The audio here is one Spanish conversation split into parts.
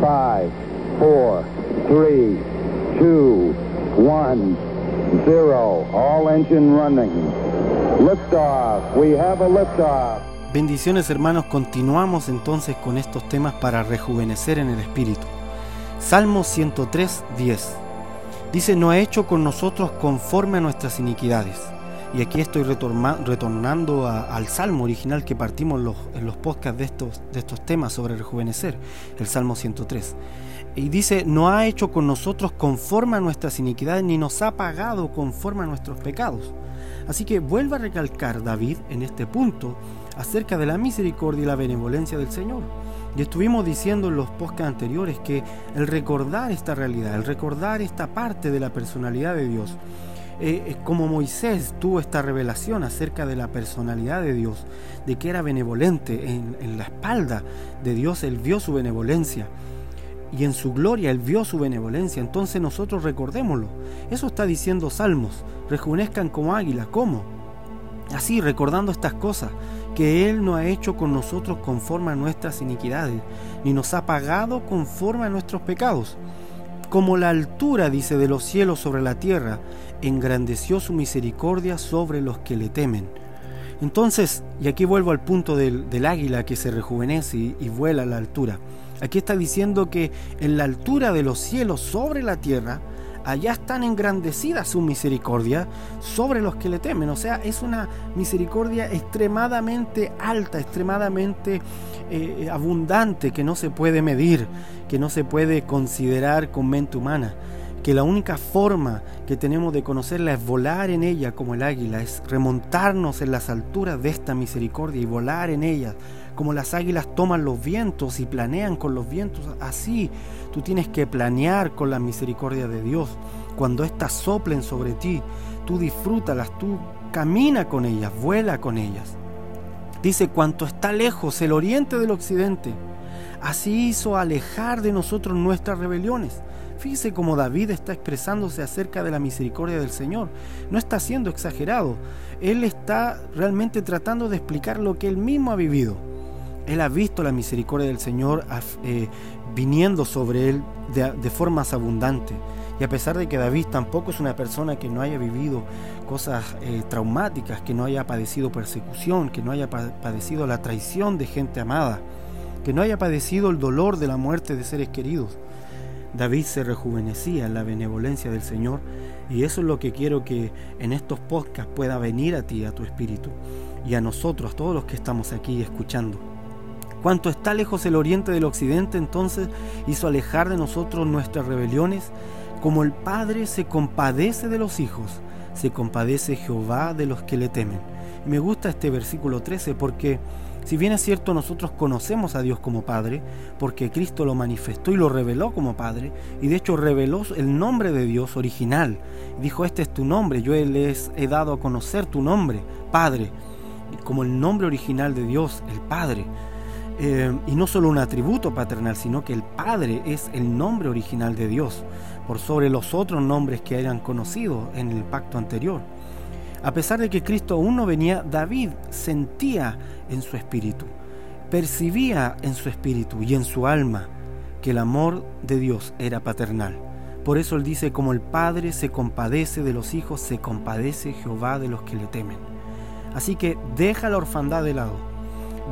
Five, four, three, two, one, zero. All engine running. Liftoff. We have a liftoff. Bendiciones hermanos, continuamos entonces con estos temas para rejuvenecer en el espíritu. Salmo 103, 10. Dice, no ha hecho con nosotros conforme a nuestras iniquidades. Y aquí estoy retornando al salmo original que partimos los, en los podcasts de estos, de estos temas sobre rejuvenecer, el Salmo 103. Y dice, no ha hecho con nosotros conforme a nuestras iniquidades, ni nos ha pagado conforme a nuestros pecados. Así que vuelve a recalcar David en este punto acerca de la misericordia y la benevolencia del Señor. Y estuvimos diciendo en los podcasts anteriores que el recordar esta realidad, el recordar esta parte de la personalidad de Dios, eh, como Moisés tuvo esta revelación acerca de la personalidad de Dios, de que era benevolente, en, la espalda de Dios él vio su benevolencia y en su gloria él vio su benevolencia, entonces nosotros recordémoslo. Eso está diciendo Salmos, rejuvenezcan como águila, ¿cómo? Así, recordando estas cosas, que Él no ha hecho con nosotros conforme a nuestras iniquidades, ni nos ha pagado conforme a nuestros pecados. Como la altura, dice, de los cielos sobre la tierra, engrandeció su misericordia sobre los que le temen. Entonces, y aquí vuelvo al punto del, águila que se rejuvenece y, vuela a la altura. Aquí está diciendo que en la altura de los cielos sobre la tierra, allá están engrandecidas su misericordia sobre los que le temen. O sea, es una misericordia extremadamente alta, extremadamente eh, abundante, que no se puede medir, que no se puede considerar con mente humana que la única forma que tenemos de conocerla es volar en ella como el águila, es remontarnos en las alturas de esta misericordia y volar en ella, como las águilas toman los vientos y planean con los vientos, así tú tienes que planear con la misericordia de Dios. Cuando éstas soplen sobre ti, tú disfrútalas, tú camina con ellas, vuela con ellas. Dice, cuanto está lejos el oriente del occidente, así hizo alejar de nosotros nuestras rebeliones. Fíjese cómo David está expresándose acerca de la misericordia del Señor. No está siendo exagerado. Él está realmente tratando de explicar lo que él mismo ha vivido. Él ha visto la misericordia del Señor eh, viniendo sobre él de, formas abundantes. Y a pesar de que David tampoco es una persona que no haya vivido cosas eh, traumáticas, que no haya padecido persecución, que no haya padecido la traición de gente amada, que no haya padecido el dolor de la muerte de seres queridos, David se rejuvenecía en la benevolencia del Señor y eso es lo que quiero que en estos podcasts pueda venir a ti, a tu espíritu y a nosotros, todos los que estamos aquí escuchando. Cuanto está lejos el oriente del occidente, entonces hizo alejar de nosotros nuestras rebeliones, como el Padre se compadece de los hijos, se compadece Jehová de los que le temen. me gusta este versículo 13 porque si bien es cierto nosotros conocemos a Dios como Padre, porque Cristo lo manifestó y lo reveló como Padre, y de hecho reveló el nombre de Dios original. Dijo, este es tu nombre, yo les he dado a conocer tu nombre, Padre, como el nombre original de Dios, el Padre. Eh, y no solo un atributo paternal, sino que el Padre es el nombre original de Dios, por sobre los otros nombres que hayan conocido en el pacto anterior. A pesar de que Cristo aún no venía, David sentía en su espíritu, percibía en su espíritu y en su alma que el amor de Dios era paternal. Por eso él dice, como el Padre se compadece de los hijos, se compadece Jehová de los que le temen. Así que deja la orfandad de lado,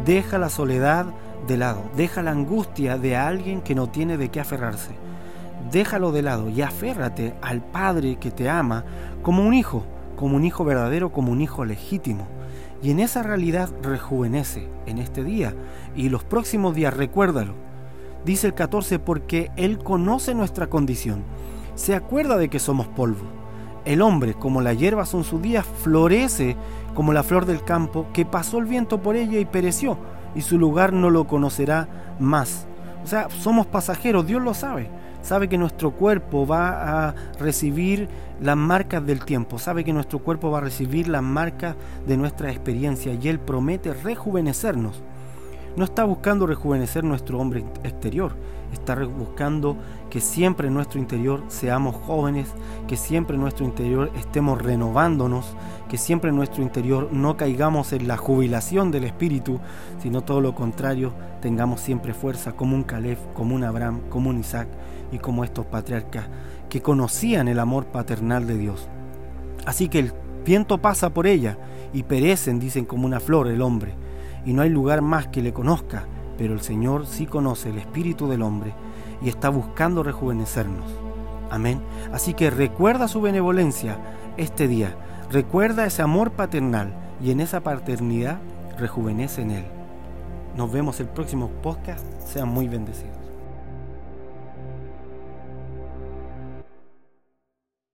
deja la soledad de lado, deja la angustia de alguien que no tiene de qué aferrarse. Déjalo de lado y aférrate al Padre que te ama como un hijo como un hijo verdadero, como un hijo legítimo. Y en esa realidad rejuvenece en este día y los próximos días, recuérdalo. Dice el 14, porque Él conoce nuestra condición, se acuerda de que somos polvo. El hombre, como la hierba son sus días, florece como la flor del campo, que pasó el viento por ella y pereció, y su lugar no lo conocerá más. O sea, somos pasajeros, Dios lo sabe sabe que nuestro cuerpo va a recibir las marcas del tiempo, sabe que nuestro cuerpo va a recibir las marcas de nuestra experiencia y Él promete rejuvenecernos. No está buscando rejuvenecer nuestro hombre exterior, está buscando que siempre en nuestro interior seamos jóvenes, que siempre en nuestro interior estemos renovándonos, que siempre en nuestro interior no caigamos en la jubilación del espíritu, sino todo lo contrario, tengamos siempre fuerza como un Caleb, como un Abraham, como un Isaac y como estos patriarcas que conocían el amor paternal de Dios. Así que el viento pasa por ella y perecen, dicen, como una flor el hombre y no hay lugar más que le conozca, pero el Señor sí conoce el espíritu del hombre y está buscando rejuvenecernos. Amén. Así que recuerda su benevolencia este día, recuerda ese amor paternal y en esa paternidad rejuvenece en él. Nos vemos el próximo podcast. Sean muy bendecidos.